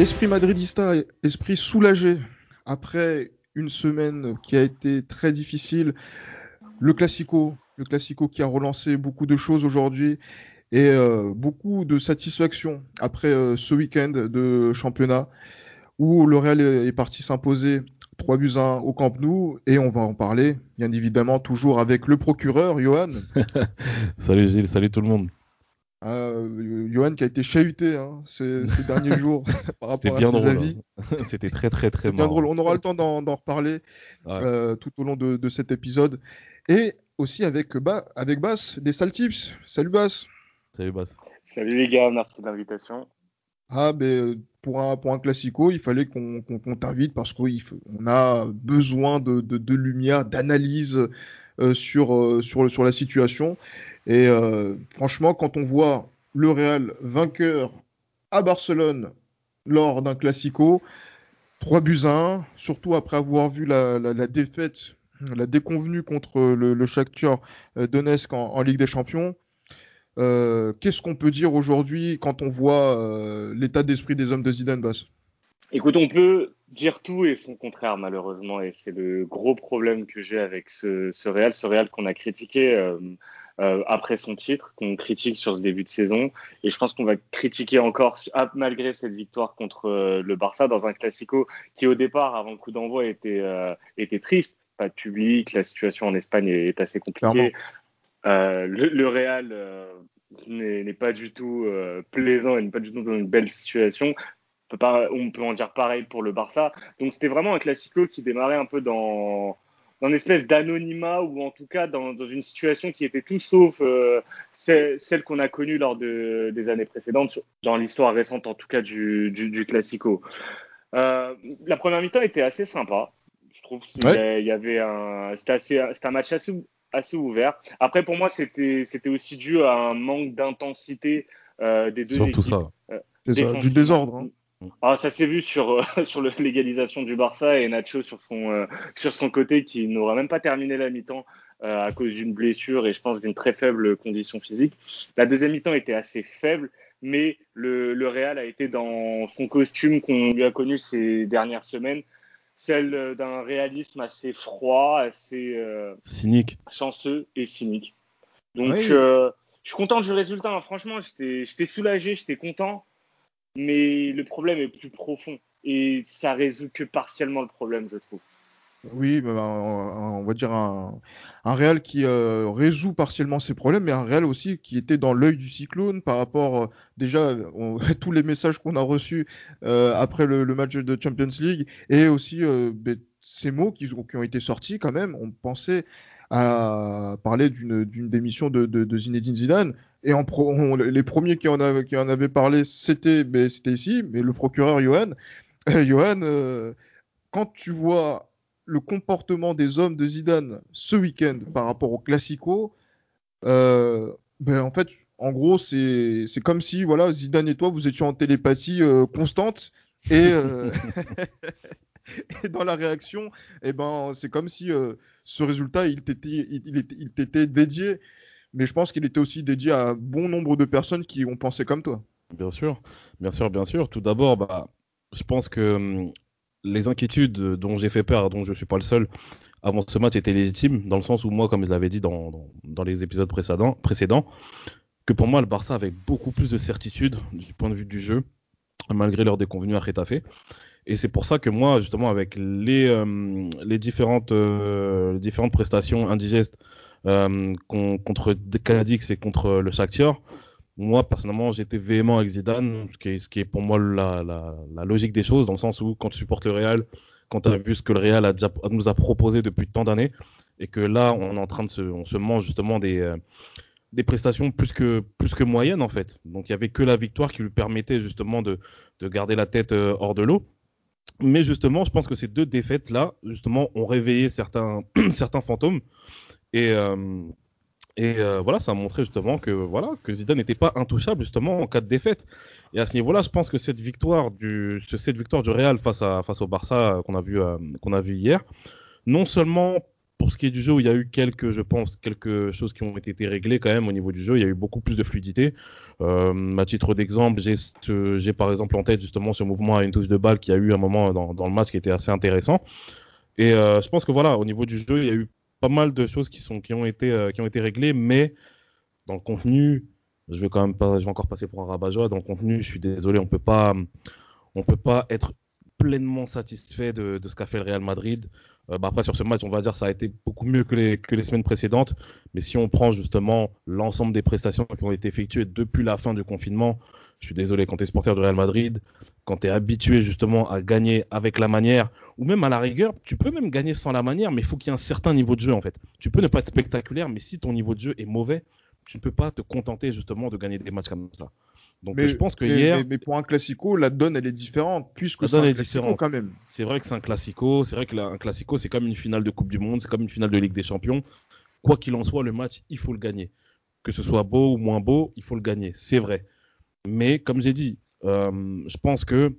Esprit madridista, esprit soulagé après une semaine qui a été très difficile. Le classico, le classico qui a relancé beaucoup de choses aujourd'hui et euh, beaucoup de satisfaction après euh, ce week-end de championnat où le Real est parti s'imposer 3 buts 1 au Camp Nou et on va en parler bien évidemment toujours avec le procureur Johan. salut Gilles, salut tout le monde. Euh, Johan qui a été chahuté hein, ces, derniers jours par rapport à ses drôle, avis. hein. C'était très très très bien drôle. On aura le temps d'en d'en reparler Ouais. euh, tout au long de, de cet épisode. Et aussi avec, ba avec Bass, des sales tips. Salut Bass. Salut Bass. Salut les gars, merci de l'invitation. Ah, ben, pour un, pour un classico, il fallait qu'on qu'on- qu'on t'invite parce qu'on a besoin de, de, de lumière, d'analyse euh, sur, euh, sur, sur la situation. Et euh, franchement, quand on voit le Real vainqueur à Barcelone lors d'un classico, 3 buts à 1, surtout après avoir vu la, défaite, la déconvenue contre le, le Shakhtar euh, Donetsk en, Ligue des Champions, euh, qu'est-ce qu'on peut dire aujourd'hui quand on voit l'état d'esprit des hommes de Zidane Bass Écoute, on peut dire tout et son contraire malheureusement, et c'est le gros problème que j'ai avec ce, Real, ce Real qu'on a critiqué euh, après son titre, qu'on critique sur ce début de saison, et je pense qu'on va critiquer encore ah, malgré cette victoire contre euh, le Barça dans un classico qui au départ, avant le coup d'envoi, était euh, était triste, pas de public, la situation en Espagne est, est assez compliquée. Le, le Real n'est pas du tout plaisant et n'est pas du tout dans une belle situation. On peut, pas, on peut en dire pareil pour le Barça. Donc c'était vraiment un classico qui démarrait un peu dans, dans une espèce d'anonymat ou en tout cas dans, dans une situation qui était tout sauf euh, celle, qu'on a connue lors de, des années précédentes, dans l'histoire récente en tout cas du, du, du classico. Euh, la première mi-temps était assez sympa. Je trouve qu'il Ouais. y avait un, c'était assez, c'était un match assez, assez ouvert. Après, pour moi, c'était, c'était aussi dû à un manque d'intensité euh, des deux Surtout équipes. ça. C'est ça, du désordre. hein. Ah, ça s'est vu sur euh, sur le- l'égalisation du Barça et Nacho sur son euh, sur son côté qui n'aura même pas terminé la mi-temps euh, à cause d'une blessure et je pense d'une très faible condition physique. La deuxième mi-temps était assez faible, mais le, le Real a été dans son costume qu'on lui a connu ces dernières semaines, celle d'un réalisme assez froid, assez euh, Cynique. chanceux et cynique. Donc, Oui. euh, je suis content du résultat. hein. Franchement, j'étais j'étais soulagé, j'étais content. Mais le problème est plus profond. Et ça résout que partiellement le problème, je trouve. Oui, bah, on on va dire un, Real qui euh, résout partiellement ses problèmes, mais un Real aussi qui était dans l'œil du cyclone par rapport euh, déjà on- tous les messages qu'on a reçus euh, après le, match de Champions League et aussi ben, ces mots qui, ont- été sortis quand même. On pensait à parler d'une démission de Zinedine Zidane et les premiers qui en, avaient, parlé c'était ici, mais le procureur Johan. Euh, Johan, euh, quand tu vois le comportement des hommes de Zidane ce week-end par rapport au Classico, euh, ben en fait, en gros, c'est comme si voilà Zidane et toi vous étiez en télépathie euh, constante et, dans la réaction, eh ben c'est comme si ce résultat il t'était dédié, mais je pense qu'il était aussi dédié à bon nombre de personnes qui ont pensé comme toi. Bien sûr, bien sûr, bien sûr. Tout d'abord, bah, je pense que hum, les inquiétudes dont j'ai fait peur, dont je suis pas le seul, avant ce match étaient légitimes, dans le sens où moi, comme je l'avais dit dans, dans, les épisodes précédents, précédents, que pour moi, le Barça avait beaucoup plus de certitude du point de vue du jeu, malgré leur déconvenue à Retafe. Et c'est pour ça que moi, justement, avec les, euh, les, différentes, euh, les différentes prestations indigestes contre Cadix et contre le Shakhtar, moi, personnellement, j'étais véhément avec Zidane, ce qui est, pour moi la, logique des choses, dans le sens où quand tu supportes le Real, quand tu as vu ce que le Real nous a proposé depuis tant d'années, et que là, on est en train de se, on se mange justement des, euh, prestations plus que, moyennes, en fait. Donc, il n'y avait que la victoire qui lui permettait justement de, de garder la tête euh, hors de l'eau. Mais justement, je pense que ces deux défaites-là, justement, ont réveillé certains fantômes. Et, euh, euh, voilà, ça a montré justement que, Zidane n'était pas intouchable justement en cas de défaite. Et à ce niveau-là, je pense que cette victoire du, Real face, au Barça qu'on a, vu, qu'on a vu hier, non seulement pour ce qui est du jeu, il y a eu quelques, choses qui ont été réglées quand même au niveau du jeu. Il y a eu beaucoup plus de fluidité. Euh, à titre d'exemple, j'ai par exemple en tête justement ce mouvement à une touche de balle qui a eu un moment dans, le match qui était assez intéressant. Et euh, je pense que voilà, au niveau du jeu, il y a eu pas mal de choses qui, sont, qui, ont, été, euh, qui ont été réglées, mais dans le contenu, je vais quand même pas, je vais encore passer pour un rabat Dans le contenu, je suis désolé, on peut pas, on peut pas être pleinement satisfait de, de ce qu'a fait le Real Madrid. Euh, bah, après, sur ce match, on va dire ça a été beaucoup mieux que les, que les semaines précédentes. Mais si on prend justement l'ensemble des prestations qui ont été effectuées depuis la fin du confinement, je suis désolé, quand tu es supporter du Real Madrid, quand tu es habitué justement à gagner avec la manière, ou même à la rigueur, tu peux même gagner sans la manière, mais il faut qu'il y ait un certain niveau de jeu en fait. Tu peux ne pas être spectaculaire, mais si ton niveau de jeu est mauvais, tu ne peux pas te contenter justement de gagner des matchs comme ça. Donc mais, je pense que hier. Mais, pour un classico, la donne elle est différente puisque c'est un classico quand même. C'est vrai que c'est un classico. C'est vrai que un classico c'est comme une finale de Coupe du Monde, c'est comme une finale de Ligue des Champions. Quoi qu'il en soit, le match il faut le gagner. Que ce soit beau ou moins beau, il faut le gagner. C'est vrai. Mais comme j'ai dit, euh, je pense que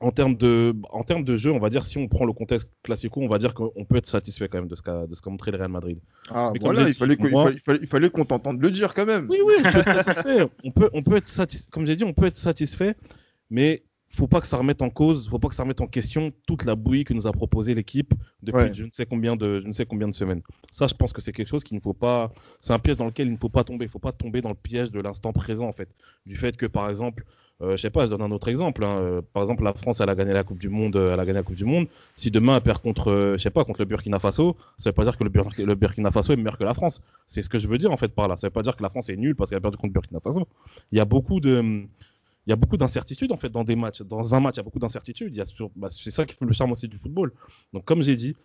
en termes de en termes de jeu, on va dire si on prend le contexte classico, on va dire qu'on peut être satisfait quand même de ce qu'a de ce qu'a montré le Real Madrid. Ah voilà, il fallait, il fallait, qu'on t'entende le dire quand même. Oui oui, on peut être satisfait. on peut on peut être satisfait. Comme j'ai dit, on peut être satisfait, mais faut pas que ça remette en cause, faut pas que ça remette en question toute la bouillie que nous a proposé l'équipe depuis je ne sais combien de je ne sais combien de semaines. Ça, je pense que c'est quelque chose qu'il ne faut pas, c'est un piège dans lequel il ne faut pas tomber. Il faut pas tomber dans le piège de l'instant présent en fait, du fait que par exemple euh, je sais pas, je donne un autre exemple. Hein. Euh, par exemple, la France, elle a gagné la Coupe du Monde. Euh, elle a gagné la Coupe du Monde. Si demain elle perd contre, euh, je sais pas, contre le Burkina Faso, ça veut pas dire que le, Burkina Faso est meilleur que la France. C'est ce que je veux dire en fait par là. Ça veut pas dire que la France est nulle parce qu'elle a perdu contre le Burkina Faso. Il y a beaucoup de, il y a beaucoup d'incertitudes en fait dans des matchs. Dans un match, il y a beaucoup d'incertitudes. Bah, c'est ça qui fait le charme aussi du football. Donc comme j'ai dit,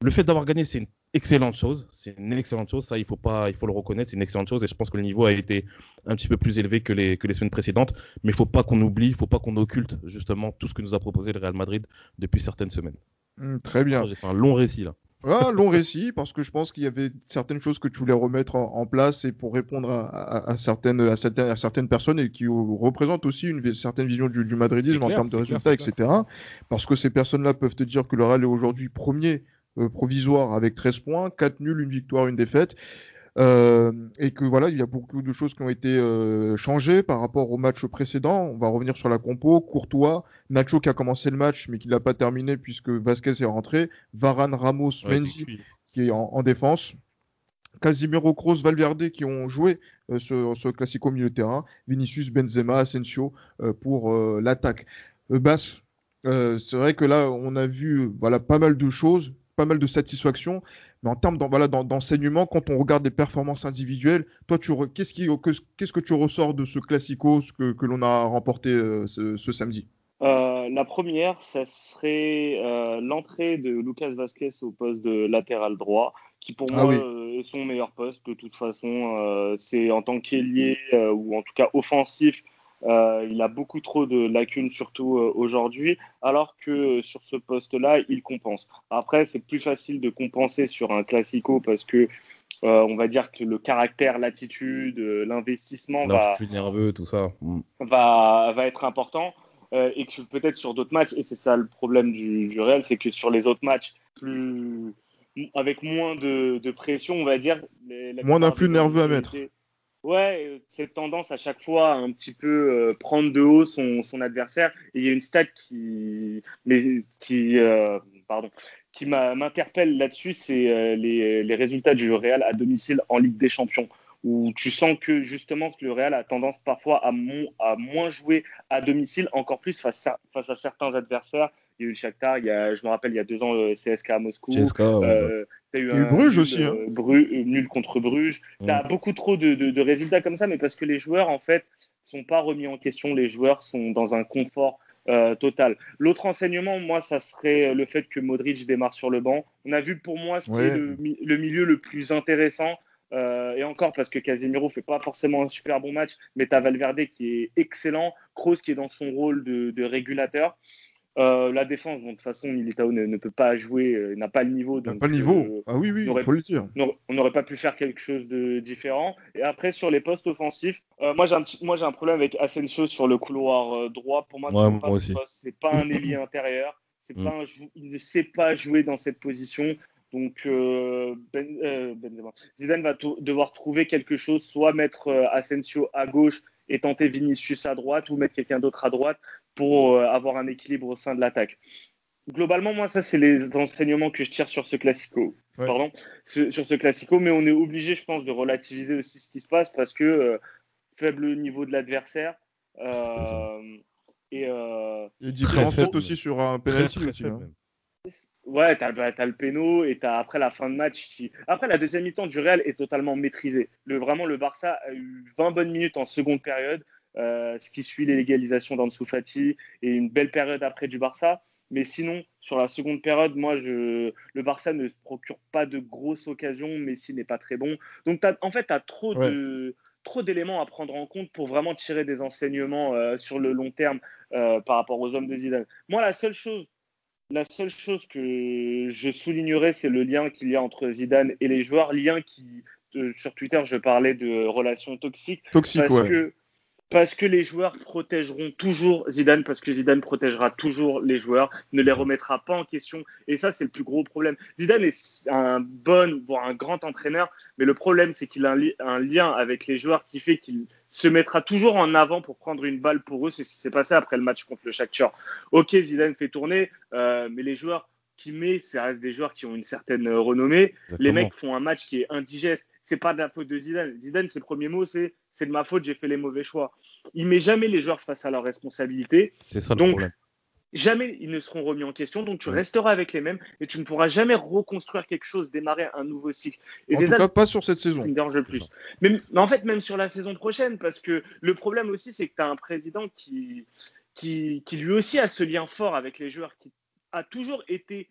le fait d'avoir gagné, c'est une excellente chose. C'est une excellente chose. Ça, il faut pas, il faut le reconnaître. C'est une excellente chose. Et je pense que le niveau a été un petit peu plus élevé que les, que les semaines précédentes. Mais il faut pas qu'on oublie, il faut pas qu'on occulte justement tout ce que nous a proposé le Real Madrid depuis certaines semaines. Mmh, très bien. J'ai fait un long récit là. Ah, long récit, parce que je pense qu'il y avait certaines choses que tu voulais remettre en, place et pour répondre à, certaines, à, certaines, personnes et qui représentent aussi une certaine vision du, madridisme en termes de résultats, etc. Parce que ces personnes-là peuvent te dire que le Real est aujourd'hui premier euh, provisoire avec 13 points, 4 nuls, une victoire, une défaite. Euh, et que voilà, il y a beaucoup de choses qui ont été euh, changées par rapport au match précédent. On va revenir sur la compo. Courtois, Nacho qui a commencé le match mais qui l'a pas terminé puisque Vasquez est rentré. Varane, Ramos, Menzi qui est en, défense. Casimiro, Kroos, Valverde qui ont joué sur ce classico milieu de terrain. Vinicius, Benzema, Asensio pour l'attaque. Bass, c'est vrai que là, on a vu voilà pas mal de choses pas mal de satisfaction. Mais en termes d'enseignement, quand on regarde les performances individuelles, toi, qu'est-ce, que tu ressors de ce classico que, l'on a remporté euh, ce, samedi? Euh, La première, ça serait euh, l'entrée de Lucas Vasquez au poste de latéral droit, qui pour ah moi est son meilleur poste de toute façon. c'est en tant qu'ailier ou en tout cas offensif, euh, il a beaucoup trop de lacunes, surtout euh, aujourd'hui, alors que euh, sur ce poste-là, il compense. Après, c'est plus facile de compenser sur un classico parce que on va dire que le caractère, l'attitude, l'investissement va, plus nerveux, tout ça, mm. va, va être important. et que peut-être sur d'autres matchs, et c'est ça le problème du, du Real, c'est que sur les autres matchs, plus avec moins de, de pression, on va dire. Les, moins d'influx nerveux à mettre. Ouais, euh, cette tendance à chaque fois à un petit peu euh, prendre de haut son, adversaire. Il y a une stat qui, mais, qui, euh, pardon, m'interpelle là-dessus, c'est les, résultats du Real à domicile en Ligue des Champions, où tu sens que justement le Real a tendance parfois à, moins jouer à domicile, encore plus face à certains adversaires il y a eu le Shakhtar, il y a, je me rappelle, il y a deux ans, le CSK à Moscou. CSK, euh, as eu un Bruges aussi. Hein. Euh, nul contre Bruges. Tu as beaucoup trop de, de, de, résultats comme ça, mais parce que les joueurs, en fait, sont pas remis en question. Les joueurs sont dans un confort euh, total. L'autre enseignement, moi, ça serait le fait que Modric démarre sur le banc. On a vu pour moi ce qui est le, le, milieu le plus intéressant. Euh, et encore parce que Casemiro fait pas forcément un super bon match, mais tu as Valverde qui est excellent, Kroos qui est dans son rôle de, de régulateur. Euh, la défense, bon, de toute façon, Militao ne, ne peut pas jouer, euh, n'a pas le niveau. Donc, peut pas jouer, n'a pas le niveau. Euh, Ah oui, oui, on faut le dire. on n'aurait- pas pu faire quelque chose de différent. Et après, sur les postes offensifs, euh, moi, j'ai un, petit- moi, j'ai un problème avec Asensio sur le couloir droit. Pour moi, Ouais, c'est moi pas. C'est un ailier intérieur. C'est Mm. pas un il ne sait pas jouer dans cette position. Donc, ben. Zidane va devoir trouver quelque chose, soit mettre Asensio à gauche et tenter Vinicius à droite, ou mettre quelqu'un d'autre à droite pour euh, avoir un équilibre au sein de l'attaque. Globalement, moi, ça, c'est les enseignements que je tire sur ce classico. Ouais. Pardon, sur ce classico, mais on est obligé, je pense, de relativiser aussi ce qui se passe parce que euh, faible niveau de l'adversaire. euh, et euh, Et faible. fautes aussi sur un penalty très aussi. hein. Ouais, t'as, bah, t'as le péno et t'as après la fin de match qui. Après, la deuxième mi-temps du Real est totalement maîtrisée. Le, vraiment, le Barça a eu 20 bonnes minutes en seconde période, euh, ce qui suit l'égalisation d'Ansu Fati et une belle période après du Barça. Mais sinon, sur la seconde période, moi, je, le Barça ne se procure pas de grosses occasions. Messi n'est pas très bon. Donc, en fait, tu as trop Ouais. de trop d'éléments à prendre en compte pour vraiment tirer des enseignements euh, sur le long terme euh, par rapport aux hommes de Zidane. Moi, la seule chose la seule chose que je soulignerais, c'est le lien qu'il y a entre Zidane et les joueurs. Lien qui, euh, sur Twitter, je parlais de relations toxiques Toxique, parce ouais. que parce que les joueurs protégeront toujours Zidane, parce que Zidane protégera toujours les joueurs, ne les remettra pas en question. Et ça, c'est le plus gros problème. Zidane est un bon, voire un grand entraîneur, mais le problème, c'est qu'il a un, li- un lien avec les joueurs qui fait qu'il se mettra toujours en avant pour prendre une balle pour eux. C'est ce qui s'est passé après le match contre le Shakhtar. Ok, Zidane fait tourner, euh, mais les joueurs qu'il met, ça reste des joueurs qui ont une certaine euh, renommée. Les mecs font un match qui est indigeste. C'est pas de la faute de Zidane. Zidane, ses premiers mots, c'est c'est de ma faute, j'ai fait les mauvais choix. Il met jamais les joueurs face à leurs responsabilités. C'est ça le Donc, problème. Jamais ils ne seront remis en question. Donc tu Ouais. resteras avec les mêmes et tu ne pourras jamais reconstruire quelque chose, démarrer un nouveau cycle. Et En tout ça cas, pas sur cette saison. me dérange le plus. Mais, mais en fait, même sur la saison prochaine, parce que le problème aussi, c'est que tu as un président qui, qui, qui lui aussi a ce lien fort avec les joueurs, qui a toujours été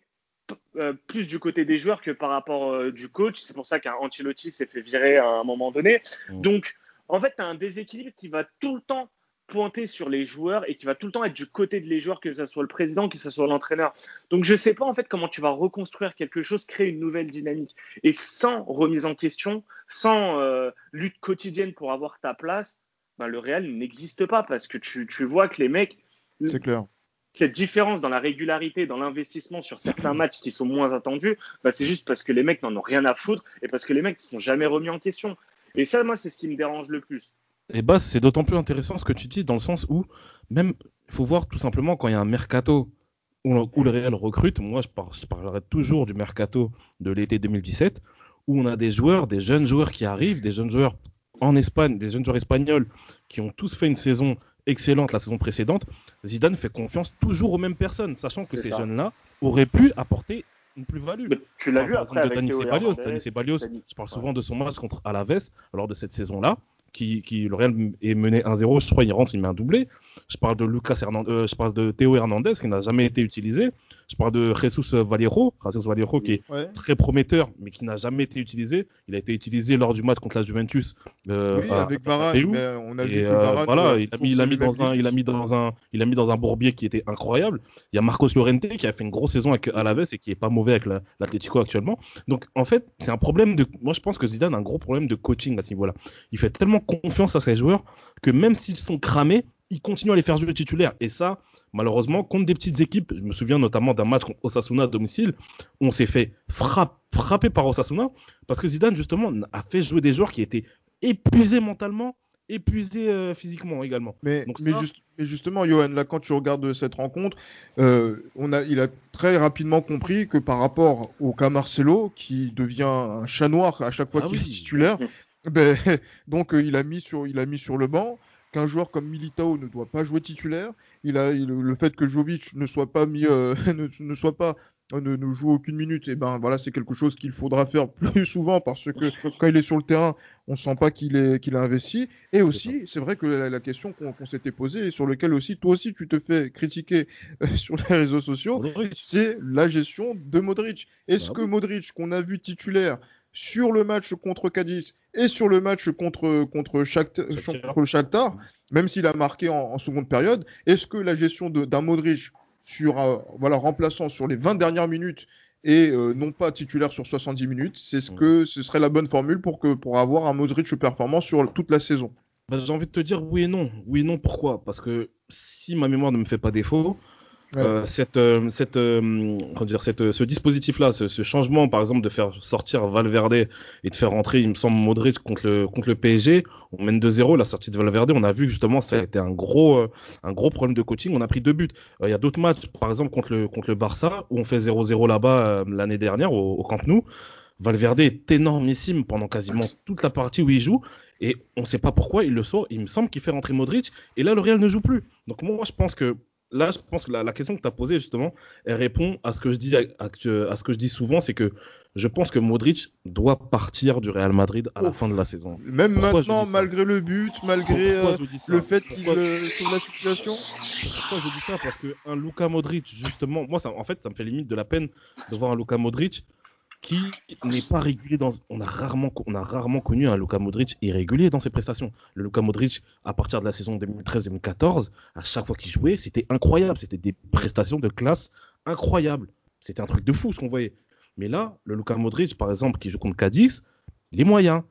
euh, plus du côté des joueurs que par rapport euh, du coach. C'est pour ça qu'un Ancelotti s'est fait virer à un moment donné. Donc, en fait, tu as un déséquilibre qui va tout le temps pointer sur les joueurs et qui va tout le temps être du côté de les joueurs, que ce soit le président, que ce soit l'entraîneur. Donc, je sais pas en fait comment tu vas reconstruire quelque chose, créer une nouvelle dynamique. Et sans remise en question, sans euh, lutte quotidienne pour avoir ta place, ben, le Real n'existe pas parce que tu, tu vois que les mecs, C'est clair. cette différence dans la régularité, dans l'investissement sur certains matchs qui sont moins attendus, bah, c'est juste parce que les mecs n'en ont rien à foutre et parce que les mecs ne sont jamais remis en question. Et ça, moi, c'est ce qui me dérange le plus. Et bah, c'est d'autant plus intéressant ce que tu dis, dans le sens où, même, il faut voir tout simplement quand il y a un mercato où, où le Real recrute, moi je, par- je parlerai toujours du mercato de l'été 2017, où on a des joueurs, des jeunes joueurs qui arrivent, des jeunes joueurs en Espagne, des jeunes joueurs espagnols qui ont tous fait une saison excellente la saison précédente. Zidane fait confiance toujours aux mêmes personnes, sachant que ces jeunes-là auraient pu apporter une plus-value. Tu l'as vu après de avec Dani Théo. Dani Ceballos, Dani- je parle souvent de son match contre Alaves lors de cette saison-là, qui, qui le Real est mené 1-0, je crois il rentre, il met un doublé. Je parle de Lucas Hernandez, euh, je parle de Théo Hernandez qui n'a jamais été utilisé. Je parle de Jesus Valero, Jesus Valero qui est Ouais. très prometteur mais qui n'a jamais été utilisé. Il a été utilisé lors du match contre la Juventus. euh, Oui, à- avec Varane, mais on a vu euh, Varane, voilà, euh, il a mis, il a se mis dans un, il a mis dans un, il a mis dans un bourbier qui était incroyable. Il y a Marcos Llorente qui a fait une grosse saison avec Alaves et qui est pas mauvais avec la- l'Atlético actuellement. Donc en fait, c'est un problème de, moi je pense que Zidane a un gros problème de coaching à ce niveau-là. Il fait tellement confiance à ses joueurs que même s'ils sont cramés, il continue à les faire jouer titulaires. Et ça, malheureusement, contre des petites équipes, je me souviens notamment d'un match contre Osasuna à domicile, on s'est fait frapp- frapper par Osasuna parce que Zidane justement a fait jouer des joueurs qui étaient épuisés mentalement, épuisés euh, physiquement également. Mais, Donc mais, ça- juste- mais justement, Johan, là, quand tu regardes cette rencontre, euh, on a, il a très rapidement compris que par rapport au cas Marcelo, qui devient un chat noir à chaque fois Ah qu'il oui. est titulaire, ben, donc euh, il, a mis sur, il a mis sur le banc qu'un joueur comme Militao ne doit pas jouer titulaire. Il a il- le fait que Jovic ne soit pas mis, euh, ne, ne soit pas euh, ne, ne joue aucune minute, et ben voilà, c'est quelque chose qu'il faudra faire plus souvent parce que quand il est sur le terrain, on sent pas qu'il est qu'il a investi. Et aussi, c'est vrai que la, la question qu'on s'était posée et sur lequel aussi toi aussi tu te fais critiquer euh, sur les réseaux sociaux, c'est la gestion de Modric. Est-ce Bah que. Modric, qu'on a vu titulaire sur le match contre Cadiz et sur le match contre contre Shakhtar, Shakhtar. contre Shakhtar, même s'il a marqué en, en seconde période, est-ce que la gestion d'un Modric sur voilà remplaçant sur les 20 dernières minutes et non pas titulaire sur 70 minutes, c'est ce que ce serait la bonne formule pour que pour avoir un Modric performant sur toute la saison? Bah, j'ai envie de te dire oui et non. Oui et non, pourquoi? Parce que si ma mémoire ne me fait pas défaut, euh, cette, euh, cette, euh, dire, cette, ce dispositif-là, ce, changement, par exemple, de faire sortir Valverde et de faire rentrer, il me semble, Modric contre le, contre le PSG, on mène 2-0, la sortie de Valverde, on a vu que justement, ça a été un gros, un gros problème de coaching. On a pris deux buts. Il y a d'autres matchs, par exemple, contre le, contre le Barça, où on fait 0-0 là-bas l'année dernière au, au Camp Nou. Valverde est énormissime pendant quasiment toute la partie où il joue. Et on ne sait pas pourquoi il le sort. Il me semble qu'il fait rentrer Modric. Et là, le Real ne joue plus. Donc moi, je pense que là, je pense que la, question que tu as posée, justement, elle répond à ce que je dis, à, ce que je dis souvent, c'est que je pense que Modric doit partir du Real Madrid à la fin de la saison. Même maintenant, malgré le but, malgré euh, le fait qu'il euh, sauve la situation. Pourquoi je dis ça? Parce qu'un Luka Modric, justement, moi, ça, en fait, ça me fait limite de la peine de voir un Luka Modric qui n'est pas régulier dans. On a rarement, on a rarement connu un Luka Modric irrégulier dans ses prestations. Le Luka Modric, à partir de la saison 2013-2014, à chaque fois qu'il jouait, c'était incroyable. C'était des prestations de classe incroyables. C'était un truc de fou ce qu'on voyait. Mais là, le Luka Modric, par exemple, qui joue contre Cadiz, il est moyen.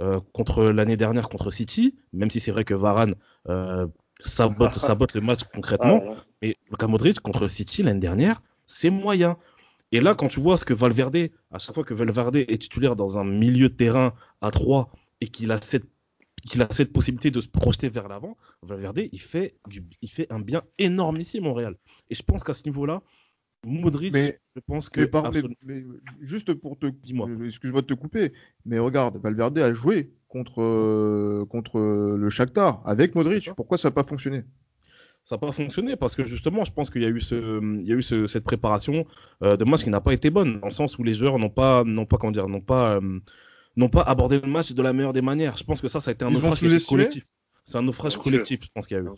Euh, contre l'année dernière contre City, même si c'est vrai que Varane euh, sabote, sabote le match concrètement, mais Luka Modric contre City l'année dernière, c'est moyen. Et là, quand tu vois ce que Valverde, à chaque fois que Valverde est titulaire dans un milieu de terrain à 3 et qu'il a cette qu'il a cette possibilité de se projeter vers l'avant, Valverde, il fait, du, il fait un bien énorme ici, Montréal. Et je pense qu'à ce niveau-là, Modric, je pense que. Mais, juste pour te. Dis-moi. Euh, excuse-moi de te couper, mais regarde, Valverde a joué contre, euh, contre le Shakhtar avec Modric. Pourquoi ça n'a pas fonctionné? Ça n'a pas fonctionné parce que justement, je pense qu'il y a eu, ce, il y a eu ce, cette préparation euh, de match qui n'a pas été bonne, dans le sens où les joueurs n'ont pas, n'ont pas, comment dire, n'ont pas, euh, n'ont pas abordé le match de la meilleure des manières. Je pense que ça, ça a été un naufrage collectif. C'est un naufrage collectif, je pense qu'il y a eu.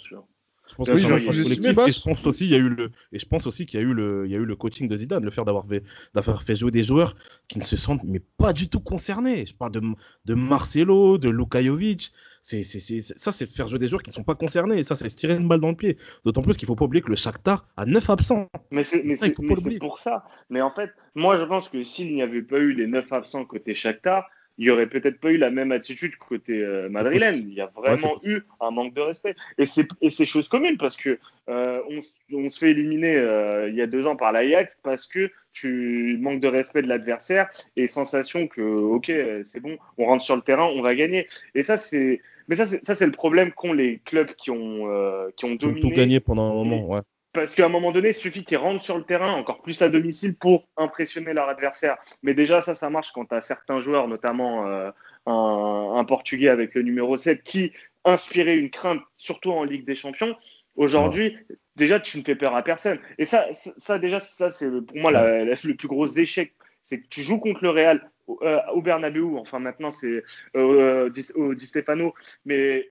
Je pense que et je pense aussi il y a eu le et je pense aussi qu'il y a eu le il y a eu le coaching de Zidane, le fait d'avoir fait d'avoir fait jouer des joueurs qui ne se sentent mais pas du tout concernés. Je parle de de Marcelo, de Luka Jovic. C'est c'est ça c'est faire jouer des joueurs qui ne sont pas concernés. Et ça c'est se tirer une balle dans le pied. D'autant plus qu'il faut pas oublier que le Shakhtar a 9 absents. Mais c'est pour ça. Mais en fait, moi je pense que s'il n'y avait pas eu les 9 absents côté Shakhtar, il y aurait peut-être pas eu la même attitude côté euh, madrilène. Il y a vraiment eu un manque de respect. Et c'est et c'est chose commune parce que euh, on, on, se fait éliminer euh, il y a deux ans par l'Ajax parce que tu manques de respect de l'adversaire et sensation que ok c'est bon, on rentre sur le terrain, on va gagner. Et ça c'est mais ça c'est ça c'est le problème qu'ont les clubs qui ont euh, qui ont dominé. tout gagné pendant un moment, ouais parce qu'à un moment donné, il suffit qu'ils rentrent sur le terrain, encore plus à domicile, pour impressionner leur adversaire. Mais déjà, ça, ça marche quand tu as certains joueurs, notamment euh, un, Portugais avec le numéro 7, qui inspirait une crainte, surtout en Ligue des Champions. Aujourd'hui, déjà, tu ne fais peur à personne. Et ça, ça déjà, ça, c'est pour moi le plus gros échec. C'est que tu joues contre le Real euh, au Bernabeu, enfin maintenant c'est euh, au Di Stefano, mais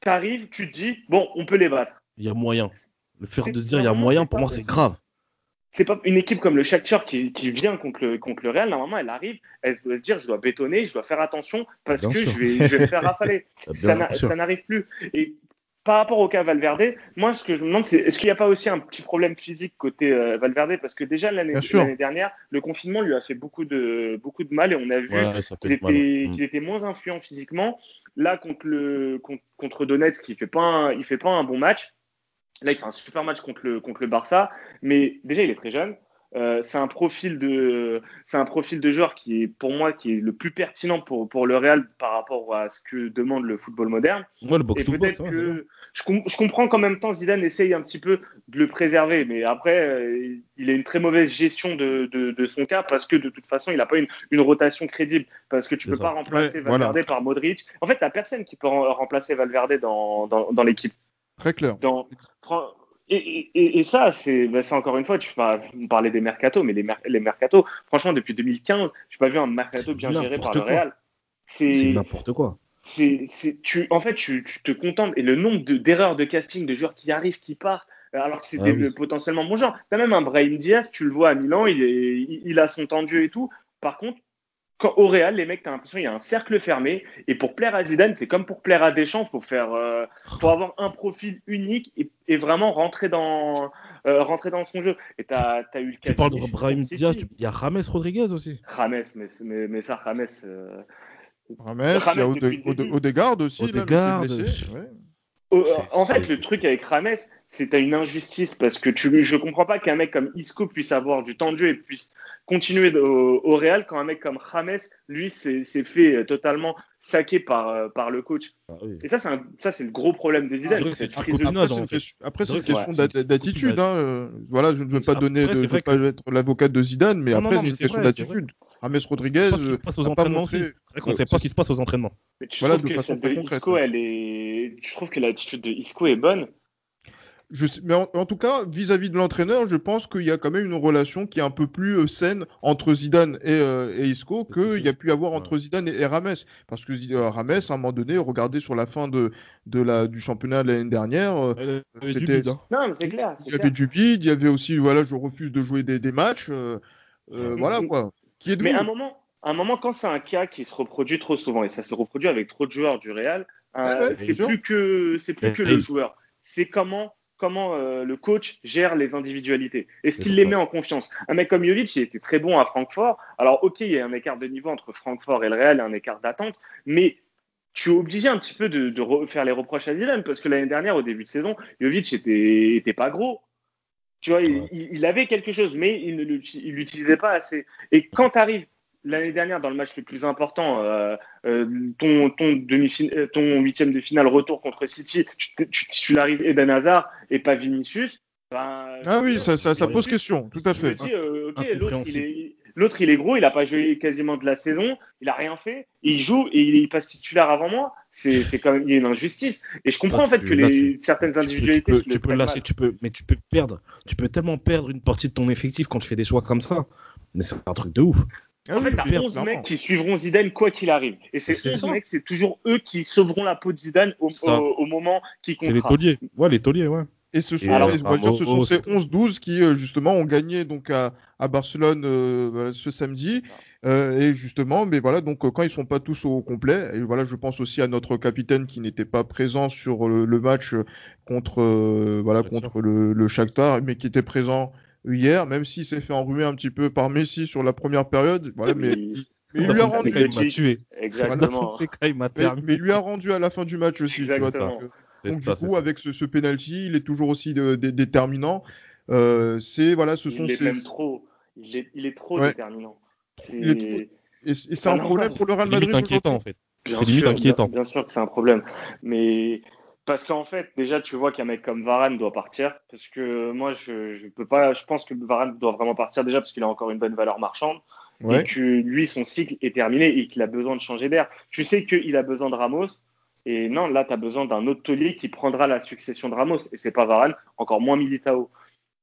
tu arrives, tu te dis, bon, on peut les battre. Il y a moyen. Le fait de se dire il y a moyen, pour moi, c'est grave. C'est pas une équipe comme le Shakhtar qui, qui vient contre le, contre le Real. Normalement, elle arrive, elle doit se dire je dois bétonner, je dois faire attention parce que je vais, je vais me faire rafaler. ça n'arrive plus. Et par rapport au cas Valverde, moi, ce que je me demande, c'est est-ce qu'il n'y a pas aussi un petit problème physique côté euh, Valverde? Parce que déjà l'année dernière, le confinement lui a fait beaucoup de, beaucoup de mal et on a vu qu'il était, mm. était, moins influent physiquement. Là, contre, le, contre, contre Donetsk, il fait pas il fait pas un bon match. Là, il fait un super match contre le, contre le Barça, mais déjà, il est très jeune. Euh, c'est un profil de c'est un profil de joueur qui est pour moi qui est le plus pertinent pour pour le Real par rapport à ce que demande le football moderne. Ouais, le box et peut-être que je, je, comprends qu'en même temps Zidane essaye un petit peu de le préserver, mais après euh, il a une très mauvaise gestion de, de, de, son cas parce que de toute façon il n'a pas une, une rotation crédible parce que tu peux pas remplacer Valverde par Modric. En fait, t'as personne qui peut remplacer Valverde dans dans, dans l'équipe. Très clair. Dans, et, et, et, ça, c'est bah, encore une fois, tu vas parler des mercatos, mais les, les mercatos, franchement, depuis 2015, je n'ai pas vu un mercato bien géré par le Real. C'est n'importe quoi. C'est, tu, en fait, tu, tu, te contentes. Et le nombre d'erreurs de, casting, de joueurs qui arrivent, qui partent, euh, alors que c'était ah potentiellement bon genre. Tu as même un Brahim Diaz, tu le vois à Milan, il, est, il, a son temps de jeu et tout. Par contre, quand, au Real, les mecs, t'as l'impression qu'il y a un cercle fermé. Et pour plaire à Zidane, c'est comme pour plaire à Deschamps, faut faire, euh, faut avoir un profil unique et, et vraiment rentrer dans, euh, rentrer dans son jeu. Et t'as, as eu le cas. Tu parles de Brahim Diaz, il y a James Rodriguez aussi. James, mais, mais, mais ça, James. Euh... James, il y a Ode Odegaard aussi. Odegaard. Ouais. En fait, le truc avec Rames, c'est à une injustice parce que tu, je comprends pas qu'un mec comme Isco puisse avoir du temps de jeu et puisse continuer au, au Real quand un mec comme Rames, lui, s'est fait totalement saqué par, euh, par le coach. Ah, oui. Et ça, c'est ça, c'est le gros problème des idées. après, c'est une question d'attitude. Hein. Euh, voilà, je ne veux pas donner, après, de, je veux pas être l'avocat de Zidane, mais après, c'est une question d'attitude. Rames Rodriguez. Ce qui se passe aux entraînements aussi. C'est vrai qu'on ne sait pas ce qui se passe aux entraînements. Mais tu voilà, trouves que celle de Isco, elle est. Tu trouves que l'attitude de Isco est bonne? Je sais, mais en, en, tout cas, vis-à-vis -vis de l'entraîneur, je pense qu'il y a quand même une relation qui est un peu plus euh, saine entre Zidane et, euh, et Isco qu'il y a pu y avoir entre Zidane et, et Rames. Parce que euh, Rames, à un moment donné, regardez sur la fin de, de la, du championnat l'année dernière, euh, c'était. Non, mais c'est clair. Il y avait du bide, il y avait aussi, voilà, je refuse de jouer des, des matchs. Euh, voilà quoi. Qui est mais à un moment, à un moment, quand c'est un cas qui se reproduit trop souvent, et ça se reproduit avec trop de joueurs du Real, euh, ouais, c'est plus que c'est plus que le joueur. C'est comment comment euh, le coach gère les individualités. Est-ce qu'il les met en confiance? Un mec comme Jovic, il était très bon à Francfort. Alors, ok, il y a un écart de niveau entre Francfort et le Real, un écart d'attente, mais tu es obligé un petit peu de, de faire les reproches à Zidane parce que l'année dernière, au début de saison, Jovic était, était pas gros. Tu vois, ouais. il, il, avait quelque chose, mais il ne l'utilisait pas assez. Et quand tu arrives l'année dernière dans le match le plus important, euh, euh, ton, ton, demi euh, ton huitième de finale retour contre City, tu, tu, tu l'arrives Eden Hazard et pas Vinicius. Ben, ah oui, ça, ça, ça pose question, tout à fait. Dis, euh, l'autre il il est gros, il a pas joué quasiment de la saison, il a rien fait, il joue et il passe titulaire avant moi. C'est, c'est quand même il y a une injustice. Et je comprends ça, en fait que là, les tu, certaines individualités. Tu peux, tu peux lâcher, tu peux, mais tu peux perdre, tu peux tellement perdre une partie de ton effectif quand tu fais des choix comme ça. Mais c'est un truc de ouf. Ah en fait, t'as 11 mecs qui suivront Zidane quoi qu'il arrive. Et ces 11 mecs, c'est toujours eux qui sauveront la peau de Zidane au, au, au moment qui comptera. C'est les tauliers. Ouais, les tauliers, ouais. Et ce sont, et alors, alors, dire, ce sont ces 11-12 qui, euh, justement, ont gagné donc à, à Barcelone euh, ce samedi. Euh, et justement, mais voilà, donc quand ils sont pas tous au complet, et voilà, je pense aussi à notre capitaine qui n'était pas présent sur le, le match contre, euh, voilà, contre le, le Shakhtar, mais qui était présent hier, même s'il s'est fait enrhumer un petit peu par Messi sur la première période. Voilà, mais, mais il lui a rendu. Il m'a tué. Exactement. mais, mais il lui a rendu à la fin du match aussi. Tu vois, donc, du coup, avec ce, ce penalty, il est toujours aussi de, de, déterminant. Euh, c'est voilà, ce il sont est ces... même trop. Il est, il est trop ouais. déterminant. Il est trop... Et, et c'est un problème pour le Real Madrid. C'est limite inquiétant en fait. C'est limite inquiétant. Bien, bien sûr que c'est un problème, mais parce qu'en fait, déjà, tu vois qu'un mec comme Varane doit partir. Parce que moi, je, je peux pas. Je pense que Varane doit vraiment partir déjà parce qu'il a encore une bonne valeur marchande. Ouais. Et que lui, son cycle est terminé et qu'il a besoin de changer d'air. Tu sais qu'il a besoin de Ramos. Et non, là, tu as besoin d'un autre taulier qui prendra la succession de Ramos. Et c'est pas Varane, encore moins Militao.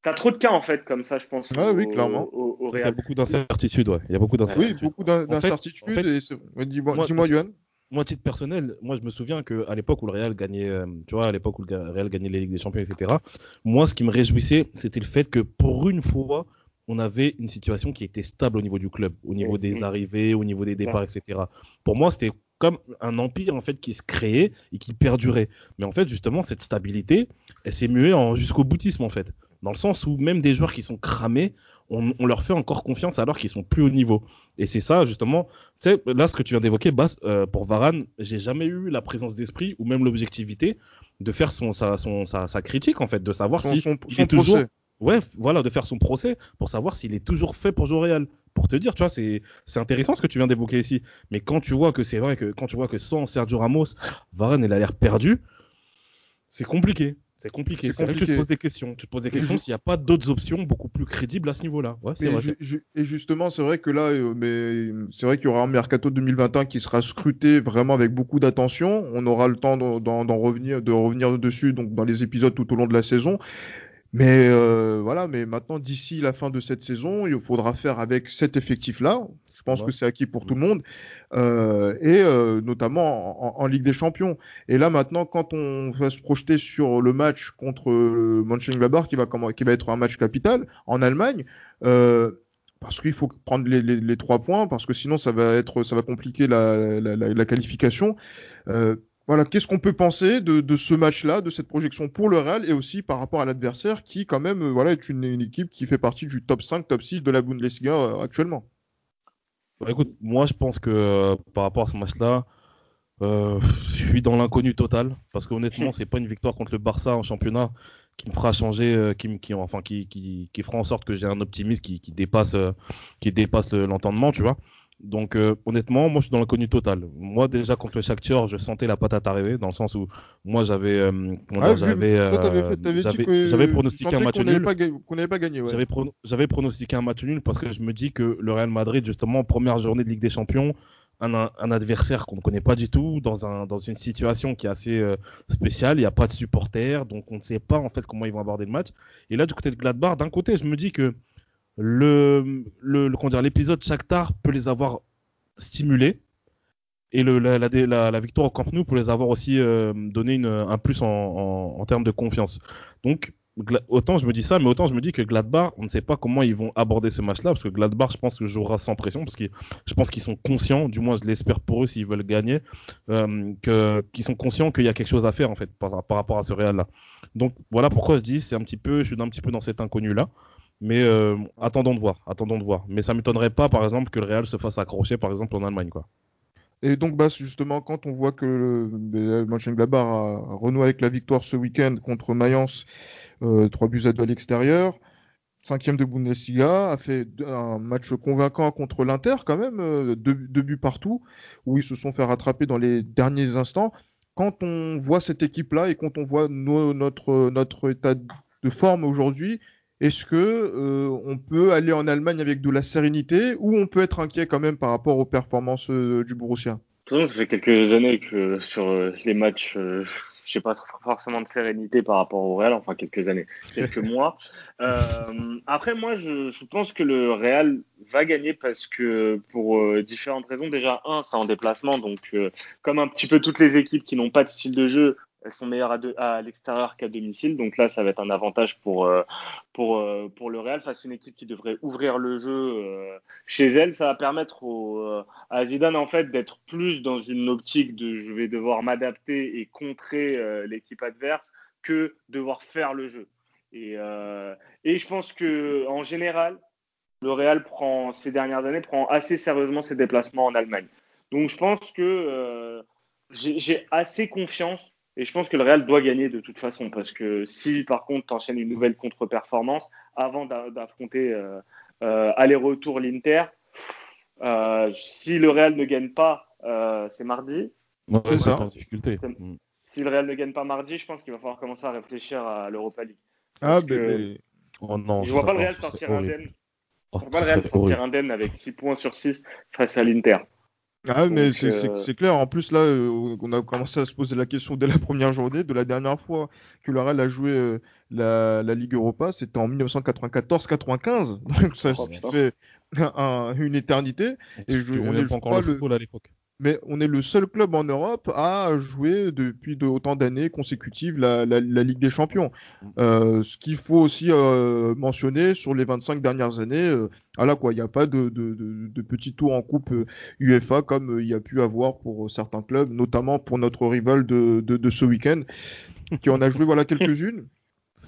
T'as trop de cas en fait comme ça, je pense. Au, oui, clairement. Au, au Il y a beaucoup d'incertitudes, ouais. Il y a beaucoup d'incertitudes. Oui, beaucoup d'incertitudes. En fait, en fait, dis-moi, dis Johan moi, titre personnel, moi, je me souviens qu'à l'époque où le Real gagnait, euh, tu vois, à l'époque où le Real gagnait les Ligues des Champions, etc., moi, ce qui me réjouissait, c'était le fait que pour une fois, on avait une situation qui était stable au niveau du club, au niveau des arrivées, au niveau des départs, etc. Pour moi, c'était comme un empire en fait qui se créait et qui perdurait. Mais en fait, justement, cette stabilité, elle s'est muée en jusqu'au boutisme en fait, dans le sens où même des joueurs qui sont cramés, on, on, leur fait encore confiance alors qu'ils sont plus au niveau. Et c'est ça, justement, tu sais, là, ce que tu viens d'évoquer, Bas, euh, pour Varane, j'ai jamais eu la présence d'esprit ou même l'objectivité de faire son, sa, son, sa, sa, critique, en fait, de savoir son, si son, il son est toujours. Ouais, voilà, de faire son procès pour savoir s'il est toujours fait pour jouer au Real. Pour te dire, tu vois, c'est, c'est intéressant ce que tu viens d'évoquer ici. Mais quand tu vois que c'est vrai que quand tu vois que sans Sergio Ramos, Varane, il a l'air perdu, c'est compliqué. C'est compliqué. C'est vrai que tu te poses des questions. Tu te poses des questions s'il n'y a pas d'autres options beaucoup plus crédibles à ce niveau-là. Ouais, et, ju ju et, justement, c'est vrai que là, euh, mais c'est vrai qu'il y aura un mercato 2021 qui sera scruté vraiment avec beaucoup d'attention. On aura le temps d'en revenir, de revenir dessus donc dans les épisodes tout au long de la saison. Mais euh, voilà, mais maintenant d'ici la fin de cette saison, il faudra faire avec cet effectif-là. Je pense ouais. que c'est acquis pour tout le monde, euh, et euh, notamment en, en, Ligue des Champions. Et là maintenant, quand on va se projeter sur le match contre Mönchengladbach, qui va qui va être un match capital en Allemagne, euh, parce qu'il faut prendre les, trois points, parce que sinon ça va être, ça va compliquer la, qualification. Euh, voilà, qu'est-ce qu'on peut penser de, ce match-là, de cette projection pour le Real et aussi par rapport à l'adversaire qui, quand même, voilà, est une, équipe qui fait partie du top 5, top 6 de la Bundesliga actuellement. Bah, écoute, moi je pense que par rapport à ce match-là, je suis dans l'inconnu total parce qu'honnêtement, c'est pas une victoire contre le Barça en championnat qui me fera changer, euh, qui, qui, enfin, qui, qui, qui, fera en sorte que j'ai un optimisme qui, qui dépasse, euh, qui dépasse l'entendement, tu vois. Donc euh, honnêtement, moi je suis dans l'inconnu total. Moi déjà contre le Shakhtar, je sentais la patate arriver dans le sens où moi j'avais ah, j'avais j'avais pronostiqué un match nul. Qu'on n'avait pas gagné. Ouais. J'avais pronostiqué un match nul parce que je me dis que le Real Madrid justement première journée de Ligue des Champions, un, adversaire qu'on ne connaît pas du tout, dans, un, dans une situation qui est assez euh, spéciale. Il n'y a pas de supporters, donc on ne sait pas en fait comment ils vont aborder le match. Et là, du côté de Gladbach, d'un côté, je me dis que le, le, le l'épisode Shakhtar peut les avoir stimulés et la, victoire au Camp Nou peut les avoir aussi euh, donné un plus en, termes de confiance. Donc autant je me dis ça, mais autant je me dis que Gladbach, on ne sait pas comment ils vont aborder ce match-là, parce que Gladbach, je pense que jouera sans pression, parce que je pense qu'ils sont conscients, du moins je l'espère pour eux s'ils veulent gagner, euh, qu'ils sont conscients qu'il y a quelque chose à faire en fait par, par rapport à ce Real-là. Donc voilà pourquoi je dis, c'est un petit peu, je suis un petit peu dans cet inconnu-là. Mais euh, attendons de voir, attendons de voir. Mais ça m'étonnerait pas, par exemple, que le Real se fasse accrocher, par exemple, en Allemagne, quoi. Et donc, bah, justement, quand on voit que le Mönchengladbach a renoué avec la victoire ce week-end contre Mayence, euh, 3 buts à 2 à l'extérieur, cinquième de Bundesliga, a fait un match convaincant contre l'Inter quand même, euh, deux, buts partout, où ils se sont fait rattraper dans les derniers instants. Quand on voit cette équipe-là et quand on voit notre état de forme aujourd'hui, est-ce que euh, on peut aller en Allemagne avec de la sérénité ou on peut être inquiet quand même par rapport aux performances euh, du Borussia? Ça fait quelques années que sur euh, les matchs, je sais pas forcément de sérénité par rapport au Real, enfin quelques années, quelques mois. après, moi, je, je, pense que le Real va gagner parce que pour différentes raisons. Déjà, un, c'est en déplacement, donc comme un petit peu toutes les équipes qui n'ont pas de style de jeu, elles sont meilleures à, l'extérieur qu'à domicile. Donc là, ça va être un avantage pour, euh, pour, euh, pour le Real face à une équipe qui devrait ouvrir le jeu euh, chez elle. Ça va permettre à Zidane en fait d'être plus dans une optique de je vais devoir m'adapter et contrer l'équipe adverse que devoir faire le jeu. Et, et je pense que en général, le Real prend ces dernières années prend assez sérieusement ses déplacements en Allemagne. Donc je pense que j'ai assez confiance et je pense que le Real doit gagner de toute façon, parce que si par contre tu enchaînes une nouvelle contre-performance avant d'affronter euh, euh, aller-retour l'Inter, euh, si le Real ne gagne pas, euh, c'est mardi. c'est ça. difficulté. Mm. Si le Real ne gagne pas mardi, je pense qu'il va falloir commencer à réfléchir à l'Europa League. Ah, mais... oh, non, je vois pas le Real sortir indemne. Oh, je vois pas le Real sortir indemne avec 6 points sur 6 face à l'Inter. Ah, mais euh, c'est clair. En plus, là, euh, on a commencé à se poser la question dès la première journée. De la dernière fois que le Real a joué euh, la, la, Ligue Europa, c'était en 1994-95. Donc, ça oh, fait une éternité. Et je, on est, je crois, le, à l'époque mais on est le seul club en Europe à jouer depuis de, autant d'années consécutives la, la, la, Ligue des Champions. Mm. Euh, ce qu'il faut aussi euh, mentionner sur les 25 dernières années, euh, voilà quoi, il n'y a pas de, de, de, de petits tours en coupe UEFA comme il y a pu avoir pour certains clubs, notamment pour notre rival de, de, ce week-end, qui en a joué voilà quelques-unes.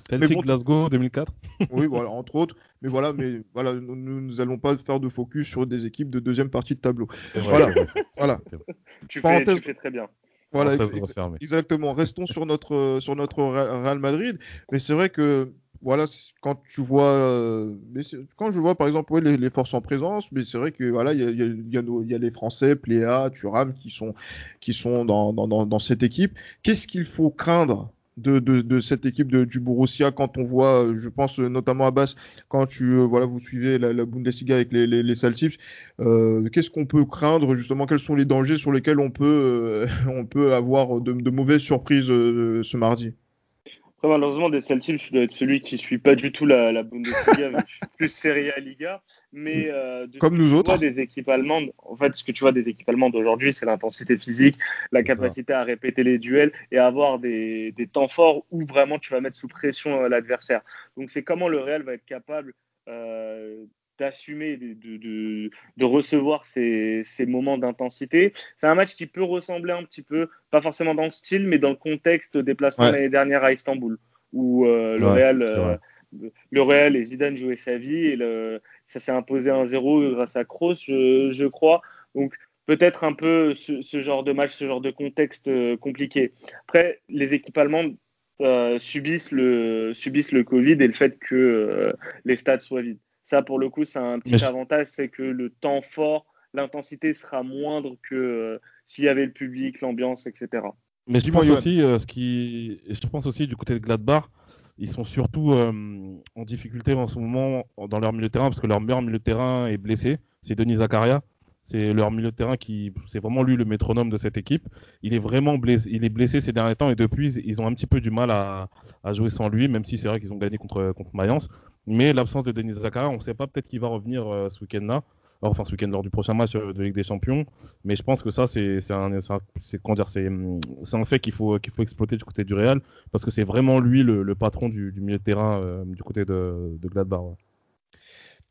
Celtic Glasgow 2004. oui, voilà, entre autres. Mais voilà, mais voilà, nous, nous allons pas faire de focus sur des équipes de deuxième partie de tableau. Voilà, voilà. Tu fais, tu fais très bien. Voilà, exactement. Restons sur notre sur notre Real Madrid. Mais c'est vrai que voilà, quand tu vois, euh, quand je vois par exemple les, les, forces en présence, mais c'est vrai que voilà, il y a, y, a, y, a y a, les Français, Pléa, Thuram qui sont qui sont dans, dans, dans, dans cette équipe. Qu'est-ce qu'il faut craindre de, de, de, cette équipe de, du Borussia quand on voit, euh, je pense euh, notamment à Bass, quand tu euh, voilà vous suivez la, Bundesliga avec les, les, les euh, qu'est-ce qu'on peut craindre justement? Quels sont les dangers sur lesquels on peut on peut avoir de, de mauvaises surprises ce mardi? Malheureusement, des Celtics, je dois être celui qui suit pas du tout la, la Bundesliga, je suis plus Serie A Liga. Mais euh, comme nous autres, des équipes allemandes. En fait, ce que tu vois des équipes allemandes aujourd'hui, c'est l'intensité physique, la capacité à répéter les duels et à avoir des, des temps forts où vraiment tu vas mettre sous pression euh, l'adversaire. Donc, c'est comment le Real va être capable euh, d'assumer, de, de, de, recevoir ces, ces moments d'intensité. C'est un match qui peut ressembler un petit peu, pas forcément dans le style, mais dans le contexte déplacement l'année dernière à Istanbul, où euh, le, Real, euh, le Real et Zidane jouaient sa vie et le, ça s'est imposé 1-0 grâce à Kroos, je, je crois. Donc peut-être un peu ce, ce, genre de match, ce genre de contexte euh, compliqué. Après, les équipes allemandes subissent, le, subissent le Covid et le fait que les stades soient vides. Ça, pour le coup, c'est un petit avantage, c'est que le temps fort, l'intensité sera moindre que euh, s'il y avait le public, l'ambiance, etc. Mais je pense aussi, ce qui, je pense aussi du côté de Gladbach, ils sont surtout en difficulté en ce moment dans leur milieu de terrain parce que leur meilleur milieu de terrain est blessé, c'est Denis Zakaria. C'est leur milieu de terrain qui, c'est vraiment lui le métronome de cette équipe. Il est vraiment blessé, il est blessé ces derniers temps et depuis, ils ont un petit peu du mal à, à jouer sans lui, même si c'est vrai qu'ils ont gagné contre, contre Mayence. Mais l'absence de Denis Zakaria, on ne sait pas peut-être qu'il va revenir euh, ce week-end-là. Enfin, ce week-end lors du prochain match euh, de Ligue des Champions. Mais je pense que ça, c'est, un, c'est, c'est un fait qu'il faut, exploiter du côté du Real parce que c'est vraiment lui le, patron du, du, milieu de terrain euh, du côté de, de Gladbach.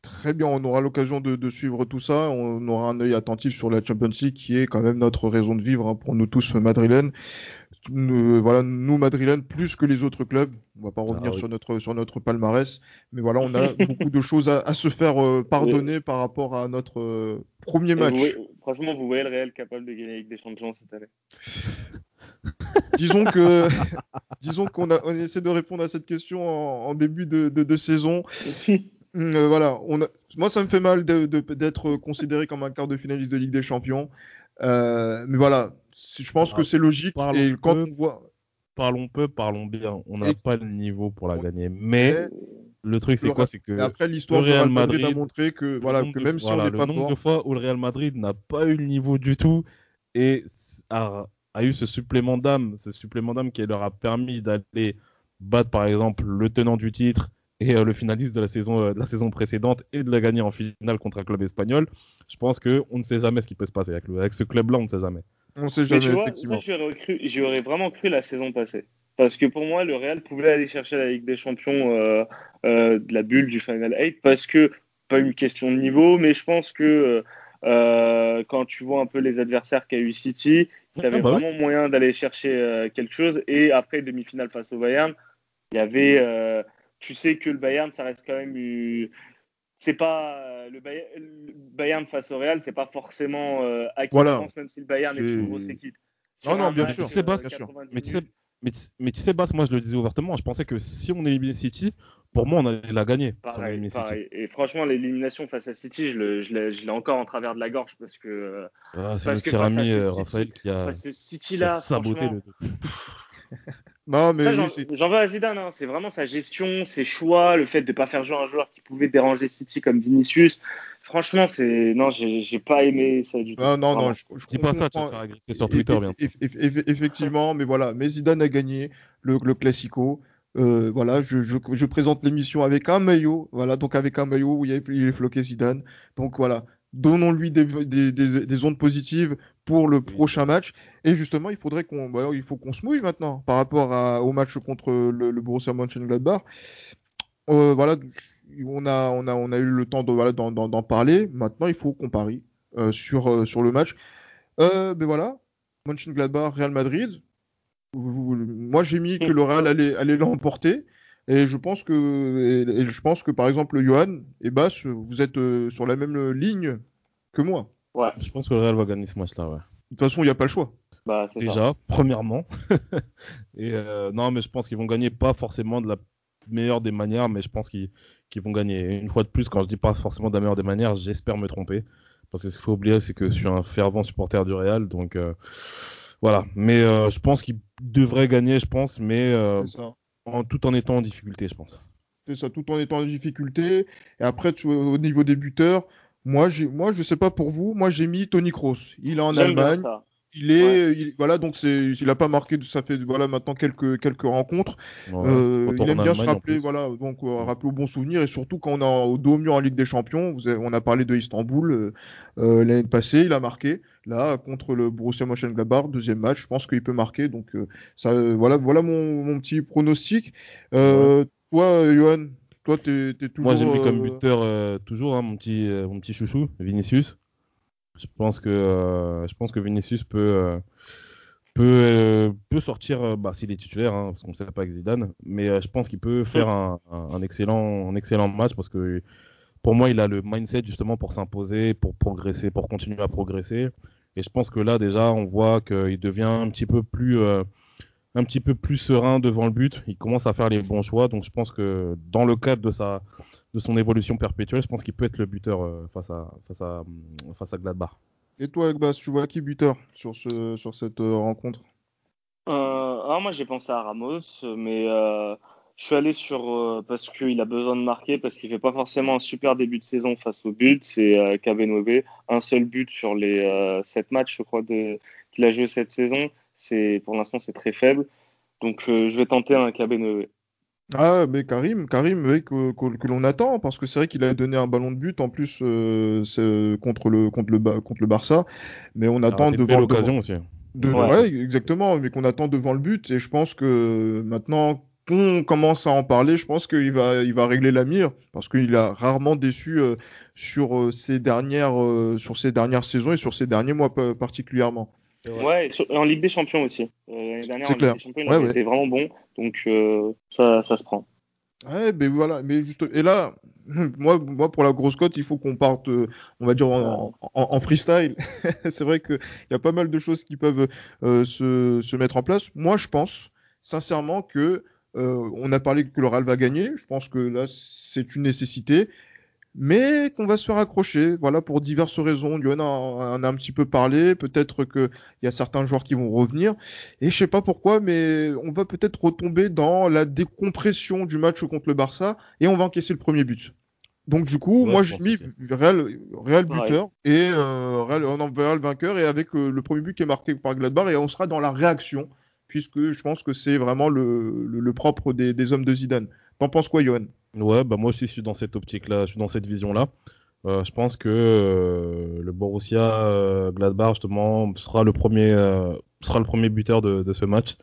Très bien, on aura l'occasion de, suivre tout ça. On aura un œil attentif sur la Champions League qui est quand même notre raison de vivre hein, pour nous tous madrilènes. voilà, nous madrilènes plus que les autres clubs. On va pas ah revenir sur notre sur notre palmarès, mais voilà, on a beaucoup de choses à, se faire euh, pardonner par rapport à notre euh, premier match. franchement, vous voyez le Real capable de gagner avec des champions cette année. disons que disons qu'on a on essaie de répondre à cette question en, début de, de, de saison. Euh, voilà, on moi ça me fait mal d'être considéré comme un quart de finaliste de Ligue des Champions. Euh, mais voilà, je pense que c'est logique. Et quand on voit. Parlons peu, parlons bien. On n'a pas le niveau pour la gagner. Mais le truc, c'est quoi? C'est que. après, l'histoire du Real Madrid, a montré que, voilà, que même si on n'est pas Le nombre de fois où le Real Madrid n'a pas eu le niveau du tout et a, a eu ce supplément d'âme, ce supplément d'âme qui leur a permis d'aller battre, par exemple, le tenant du titre et euh, le finaliste de la saison euh, de la saison précédente et de la gagner en finale contre un club espagnol. Je pense que on ne sait jamais ce qui peut se passer avec, avec ce club-là, on ne sait jamais. On sait jamais. effectivement. j'y aurais, vraiment cru la saison passée. Parce que pour moi, le Real pouvait aller chercher la Ligue des Champions euh, euh, de la bulle du Final 8 parce que pas une question de niveau, mais je pense que euh, quand tu vois un peu les adversaires qu'a eu City, il y avait ah bah vraiment moyen d'aller chercher quelque chose. Et après demi-finale face au Bayern, il y avait tu sais que le Bayern, ça reste quand même. C'est pas euh, le Bayern, face au Real, c'est pas forcément euh, acquis voilà. France, même si le Bayern est, une grosse équipe. Non, non, bien sûr. Tu sais, Bas, bien sûr. Mais tu sais, mais, mais tu sais, Bas, moi je le disais ouvertement, je pensais que si on éliminait City, pour moi on allait la gagner. Pareil, pareil. Et franchement, l'élimination face à City, je l'ai encore en travers de la gorge parce que. Ah, c'est notre cher ami Raphaël qui a, City, là, saboté le. Non, mais j'en veux à Zidane. Hein. C'est vraiment sa gestion, ses choix, le fait de ne pas faire jouer un joueur qui pouvait déranger City comme Vinicius. Franchement, c'est non, j'ai pas aimé ça du tout. Non, non, non, je, je dis pas ça, tu vas faire agresser sur Twitter bien. Effectivement, mais voilà, mais Zidane a gagné le, le Classico. Euh, voilà, je, je, je présente l'émission avec un maillot, voilà, donc avec un maillot où il y a floqué Zidane. Donc voilà, donnons-lui des, des, des, des, ondes positives pour le prochain match. Et justement, il faudrait qu'on, bah, il faut qu'on se mouille maintenant par rapport à, au match contre le, le Borussia Mönchengladbach. Euh, voilà, on a, on a, on a eu le temps de, voilà, d'en, parler. Maintenant, il faut qu'on parie euh, sur, euh, sur le match. Euh, ben voilà, Mönchengladbach, Real Madrid. moi, j'ai mis que le Real allait, allait l'emporter. Et je pense que, et, je pense que par exemple, Johan et Bas, vous êtes euh, sur la même ligne que moi. Ouais. Je pense que le Real va gagner ce match-là, ouais. De toute façon, il n'y a pas le choix. Bah, Déjà, premièrement. et euh, non, mais je pense qu'ils vont gagner pas forcément de la meilleure des manières, mais je pense qu'ils vont gagner. Une fois de plus, quand je dis pas forcément de la meilleure des manières, j'espère me tromper. Parce que ce qu'il faut oublier, c'est que je suis un fervent supporter du Real, donc euh, voilà. Mais euh, je pense qu'ils devraient gagner, je pense, mais ça en, tout en étant en difficulté, je pense. C'est ça, tout en étant en difficulté. Et après, tu, au niveau des buteurs, moi, moi, je sais pas pour vous, moi j'ai mis Tony Kroos. Il est en Allemagne. Il est, voilà, donc c'est, il a pas marqué, ça fait voilà maintenant quelques quelques rencontres. euh, il aime bien se rappeler, voilà, donc euh, rappeler au bon souvenir. Et surtout quand on a au dos mur en Ligue des Champions, vous avez, on a parlé de Istanbul euh, l'année passée, il a marqué là contre le Borussia Mönchengladbach, deuxième match, je pense qu'il peut marquer, donc ça, voilà, voilà mon, mon petit pronostic. Toi, Johan, Toi, t'es es toujours. Moi, j'ai mis comme euh, buteur toujours hein, mon petit mon petit chouchou, Vinicius. Je pense que je pense que Vinicius peut peut, peut sortir, bah, s'il est titulaire, hein, parce qu'on ne sait pas avec Zidane, mais je pense qu'il peut faire un, un, excellent, un excellent match parce que pour moi, il a le mindset justement pour s'imposer, pour progresser, pour continuer à progresser. Et je pense que là, déjà, on voit qu'il devient un petit peu plus, euh, un petit peu plus serein devant le but. Il commence à faire les bons choix. Donc, je pense que dans le cadre de sa, de son évolution perpétuelle, je pense qu'il peut être le buteur euh, face à, face à, face à Gladbach. Et toi, Agbas, tu vois qui buteur sur ce, sur cette euh, rencontre? Alors moi, j'ai pensé à Ramos, mais je suis allé sur euh, parce qu'il a besoin de marquer, parce qu'il fait pas forcément un super début de saison face au but. C'est euh, un seul but sur les euh, sept matchs, je crois, qu'il a joué cette saison. C'est pour l'instant c'est très faible, donc euh, je vais tenter un Kabenove. Ah mais Karim, Karim oui, que, que, l'on attend parce que c'est vrai qu'il a donné un ballon de but en plus contre le contre le contre le Barça, mais on attend devant l'occasion aussi. De, ouais. exactement, mais qu'on attend devant le but et je pense que maintenant on commence à en parler, je pense qu'il va, il va régler la mire parce qu'il a rarement déçu euh, sur euh, ces dernières, euh, sur ces dernières saisons et sur ces derniers mois particulièrement. Ouais, en Ligue des Champions aussi. L'année dernière, en Ligue des Champions, il été vraiment bon, donc ça, ça se prend. Ouais, mais voilà, mais juste et là, moi, moi pour la grosse cote, il faut qu'on parte, on va dire en, en, freestyle. c'est vrai qu'il y a pas mal de choses qui peuvent se, se mettre en place. Moi, je pense sincèrement que euh, on a parlé que le Real va gagner. Je pense que là, c'est une nécessité. Mais qu'on va se faire accrocher, voilà, pour diverses raisons. Yoann en a un petit peu parlé. Peut-être qu'il y a certains joueurs qui vont revenir. Et je sais pas pourquoi, mais on va peut-être retomber dans la décompression du match contre le Barça et on va encaisser le premier but. Donc du coup, moi j'ai mis Real, Real buteur et euh, Real, non, Real vainqueur et avec euh, le premier but qui est marqué par Gladbach et on sera dans la réaction puisque je pense que c'est vraiment le, propre des, hommes de Zidane. T'en penses quoi, Johan? Ouais, bah moi aussi je suis dans cette optique-là, je suis dans cette vision-là. Euh, je pense que euh, le Borussia euh, Gladbach justement sera le premier sera le premier buteur de, ce match.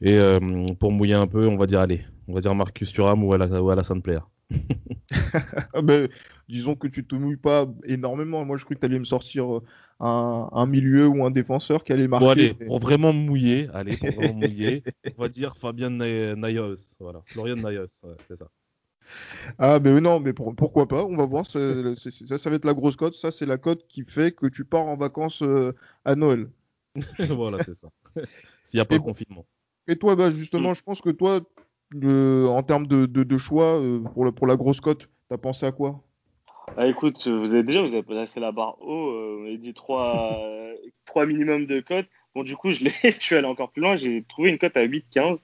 Et pour mouiller un peu, on va dire allez, on va dire Marcus Thuram ou, la Sainte Player. Ah ben, disons que tu te mouilles pas énormément. Moi, je crois que tu allais me sortir un, milieu ou un défenseur qui allait marquer. Bon, allez, pour vraiment mouiller, allez, pour vraiment mouiller, on va dire Fabien Nayos. Voilà, Florian Nayos, c'est ça. Ah, mais non, mais pourquoi pas On va voir. Ça, ça, va être la grosse cote. Ça, c'est la cote qui fait que tu pars en vacances euh, à Noël. voilà, c'est ça. S'il n'y a pas de confinement. Et toi, bah, justement, mm. je pense que toi, en termes de, choix euh, pour, pour la grosse cote, t'as pensé à quoi? Ah, écoute, vous avez déjà vous avez placé la barre haut, euh, vous avez dit 3, 3 minimum de cotes. Bon, du coup, je, je suis allé encore plus loin, j'ai trouvé une cote à 8-15.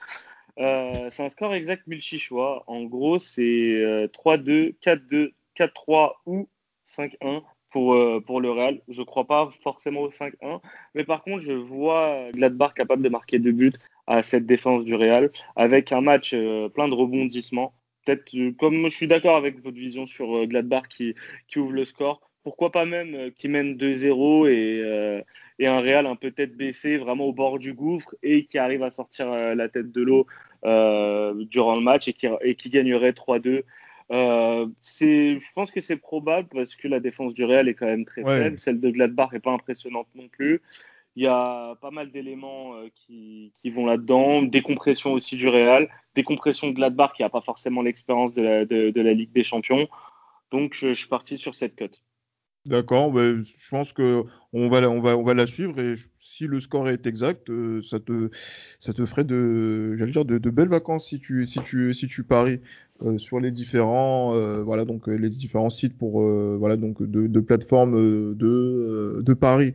Euh, c'est un score exact multi-choix. En gros, c'est 3-2, 4-2, 4-3 ou 5-1 pour, pour le Real. Je ne crois pas forcément au 5-1, mais par contre, je vois Gladbach capable de marquer deux buts à cette défense du Real, avec un match euh, plein de rebondissements. Peut-être, euh, comme je suis d'accord avec votre vision sur euh, Gladbach qui ouvre le score, pourquoi pas même qui mène 2-0 et, et, un Real un peu tête baissée, vraiment au bord du gouffre, et qui arrive à sortir la tête de l'eau durant le match et qui, et qui gagnerait 3-2. Euh, je pense que c'est probable parce que la défense du Real est quand même très faible. Celle de Gladbach est pas impressionnante non plus. Il y a pas mal d'éléments euh, qui, qui, vont là-dedans. Décompression aussi du Real. Décompression de Gladbach qui n'a pas forcément l'expérience de la, de, de la, Ligue des Champions. Donc je, suis parti sur cette cote. D'accord, ben, je pense que on va, on va, on va la suivre et si le score est exact, euh, ça te, ça te ferait de, j'allais dire de, de, belles vacances si tu, si tu, si tu paries euh, sur les différents, euh, voilà donc les différents sites pour, voilà donc de, de plateformes de, de paris.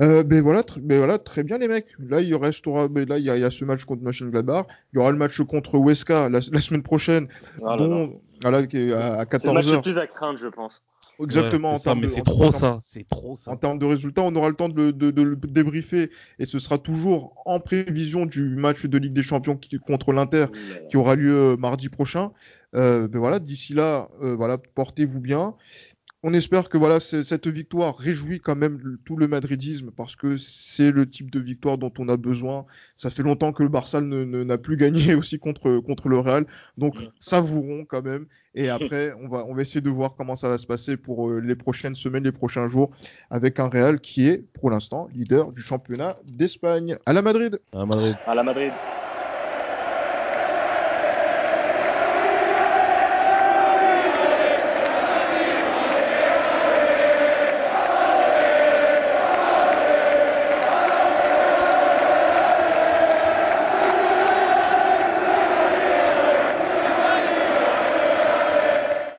Euh, ben voilà, ben voilà, très bien les mecs. Là, il restera, là, il y a, y a, ce match contre Mönchengladbach. Il y aura le match contre Weska la, la semaine prochaine. Ah bon, voilà, qui est à, 14h. C'est le match le plus à craindre, je pense. Exactement. ça, mais c'est trop ça, c'est trop ça. En termes de résultats, on aura le temps de, de, de, le débriefer et ce sera toujours en prévision du match de Ligue des Champions qui, contre l'Inter qui aura lieu euh, mardi prochain. Euh, ben voilà, d'ici là, euh, voilà, portez-vous bien. On espère que voilà, cette victoire réjouit quand même tout le madridisme parce que c'est le type de victoire dont on a besoin. Ça fait longtemps que le Barça n'a plus gagné aussi contre, contre le Real. Donc, savourons quand même. Et après, on va, on va essayer de voir comment ça va se passer pour euh, les prochaines semaines, les prochains jours, avec un Real qui est, pour l'instant, leader du championnat d'Espagne. À la Madrid. À la Madrid. À la Madrid.